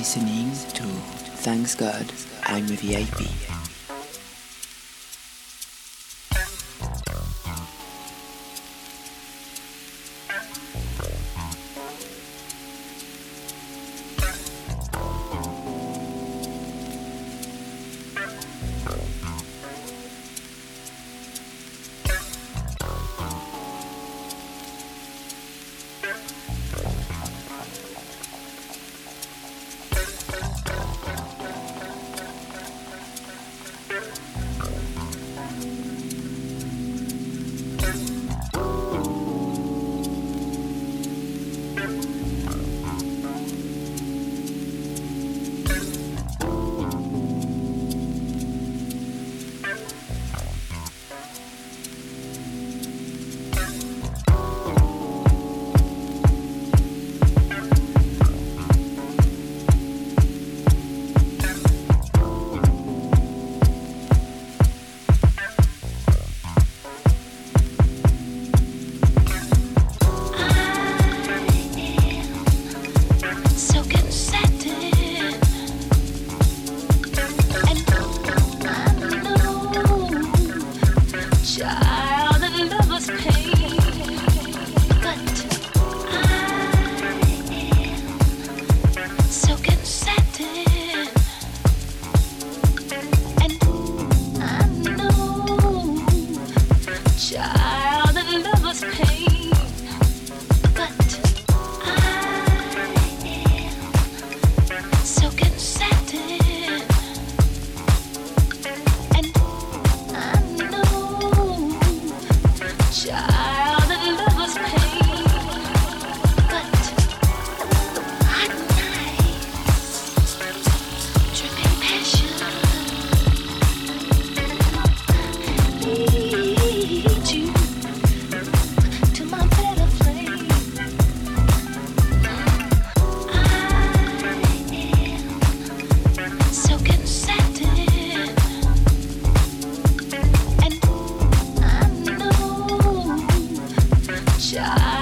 You're listening to Thanks God I'm a VIP. shine.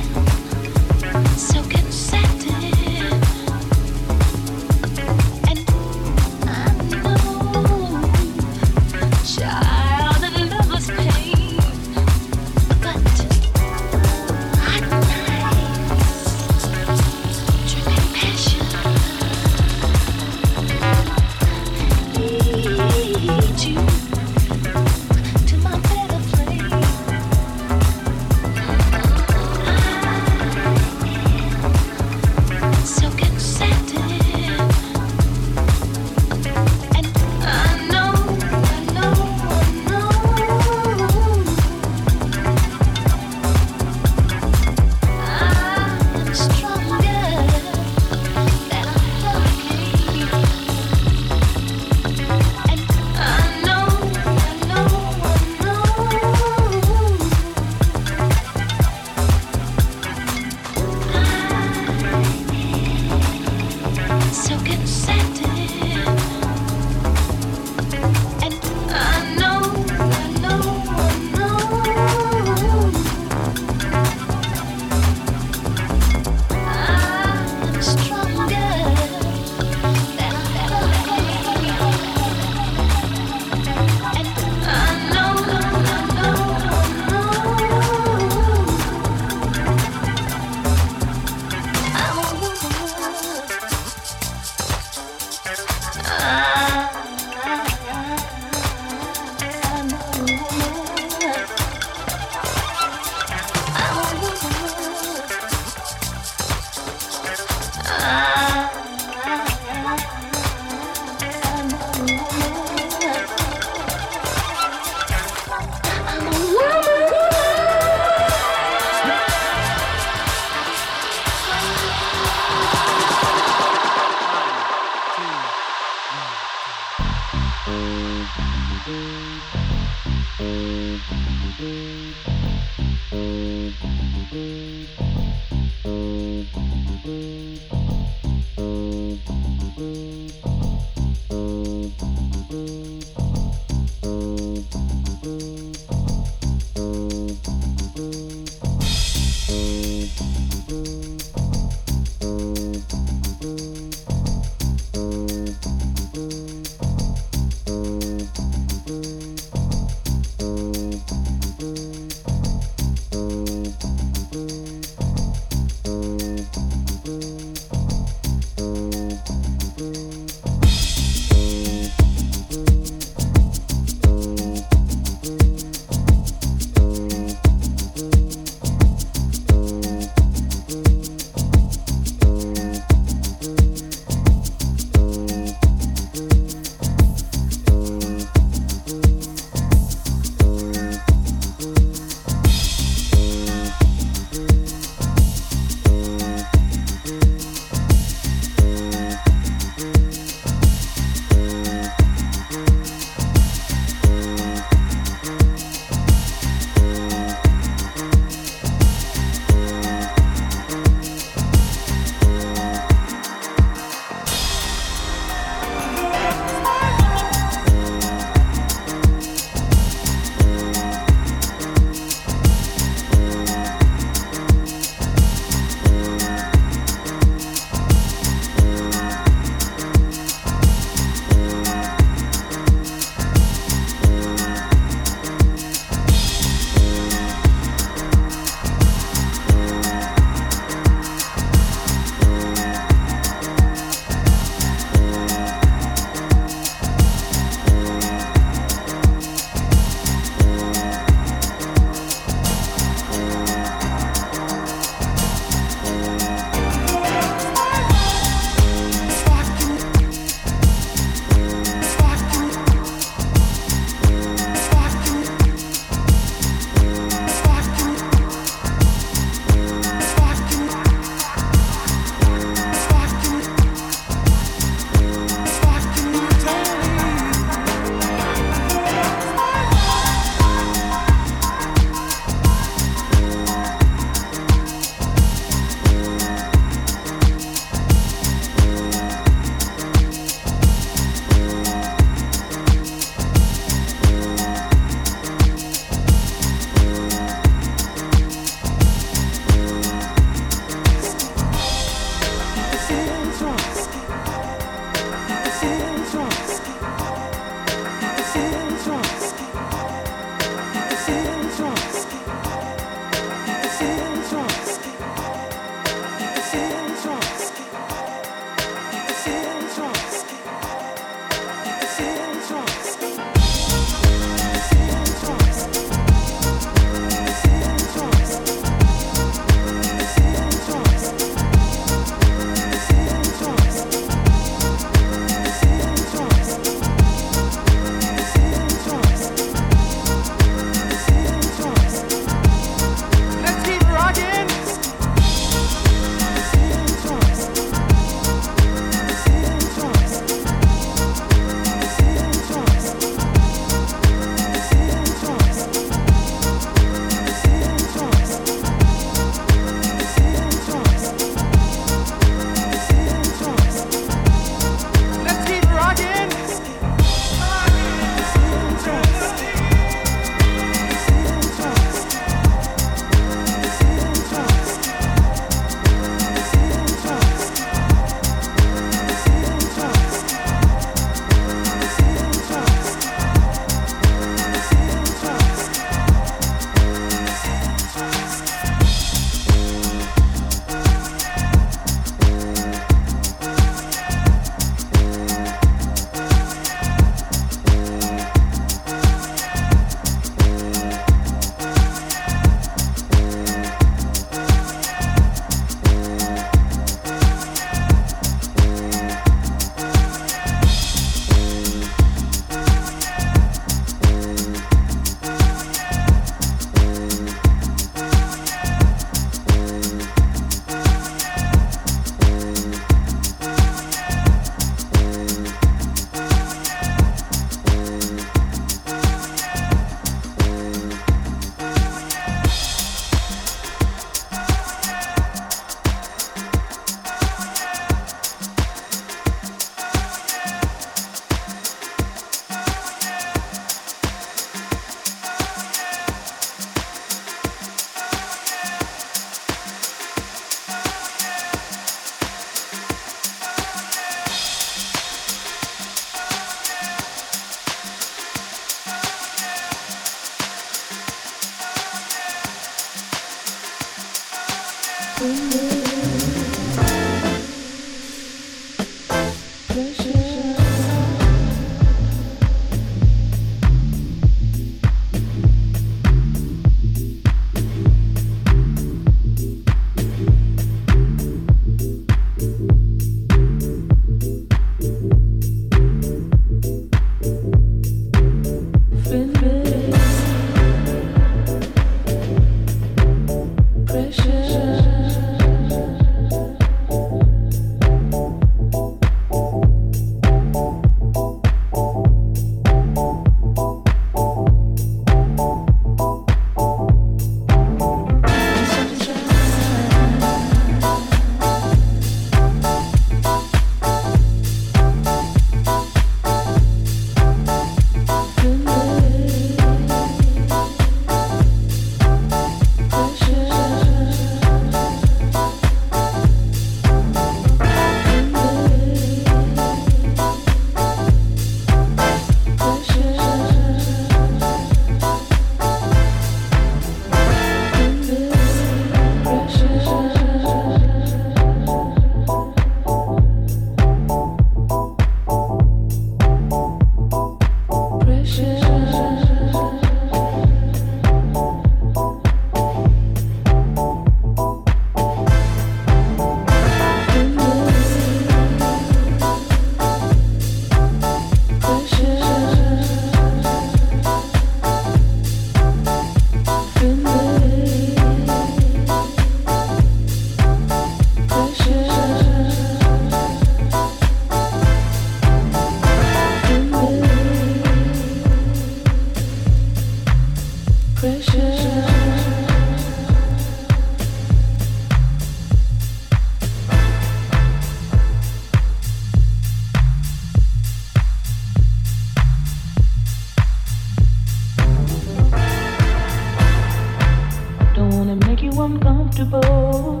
uncomfortable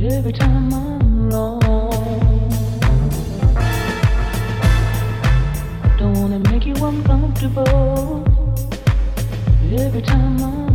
every time I'm. Don't wanna make you uncomfortable every time I'm.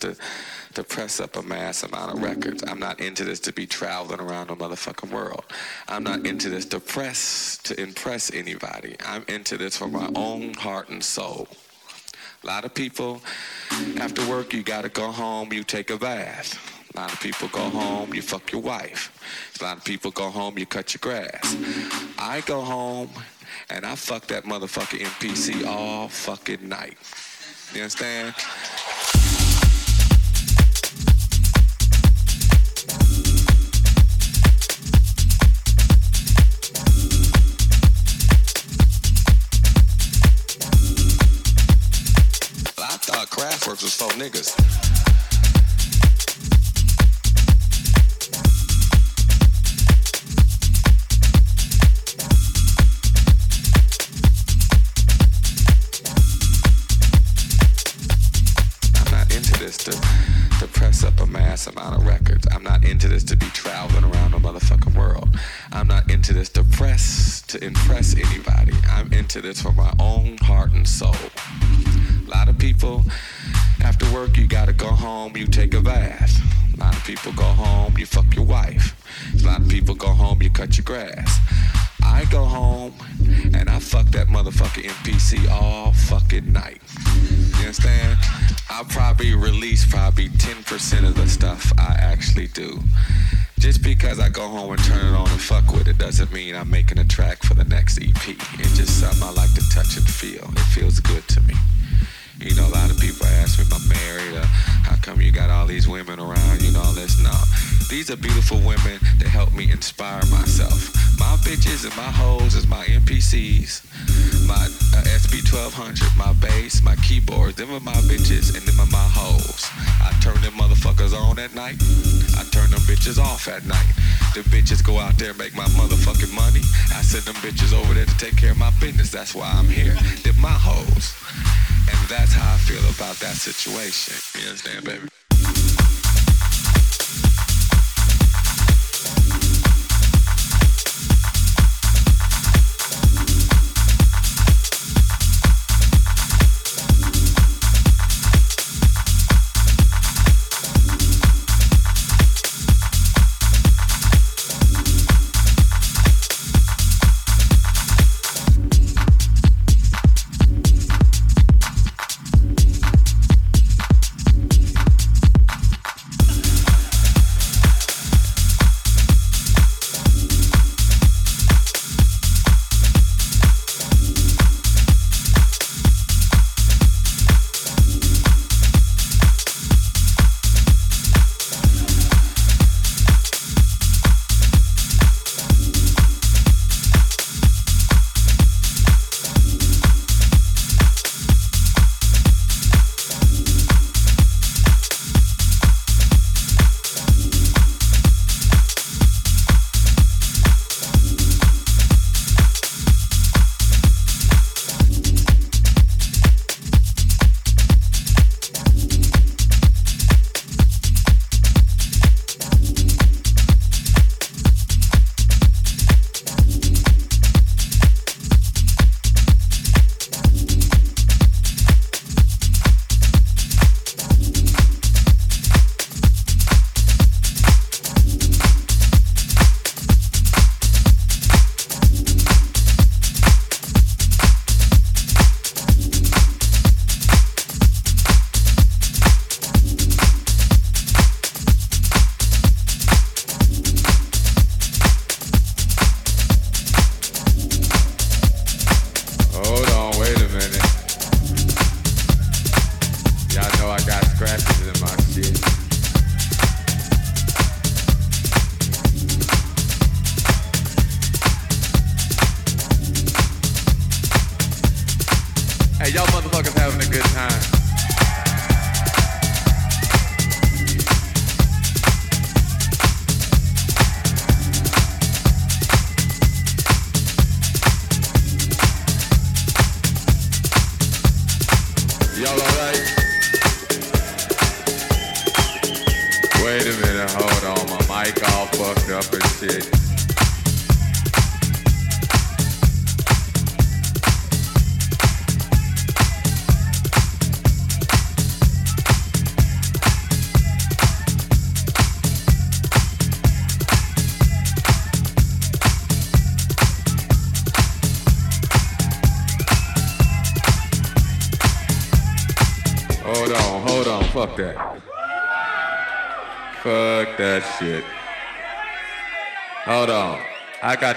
To to press up a mass amount of records. I'm not into this to be traveling around the motherfucking world. I'm not into this to press to impress anybody. I'm into this for my own heart and soul. A lot of people, after work, you gotta go home, you take a bath. A lot of people go home, you fuck your wife. A lot of people go home, you cut your grass. I go home and I fuck that motherfucker MPC all fucking night. You understand? Niggas. Doesn't mean I'm making a track for the next EP. It's just something I like to touch and feel. It feels good to me. You know, a lot of people ask me if I'm married or how come you got all these women around, you know, all this. No. These are beautiful women that help me inspire myself. My bitches and my hoes is my MPCs, my uh, SP1200, my bass, my keyboards. Them are my bitches and them are my hoes. I turn them motherfuckers on at night. I turn them bitches off at night. The bitches go out there and make my Send them bitches over there to take care of my business. That's why I'm here. They're my hoes. And that's how I feel about that situation. You understand, baby?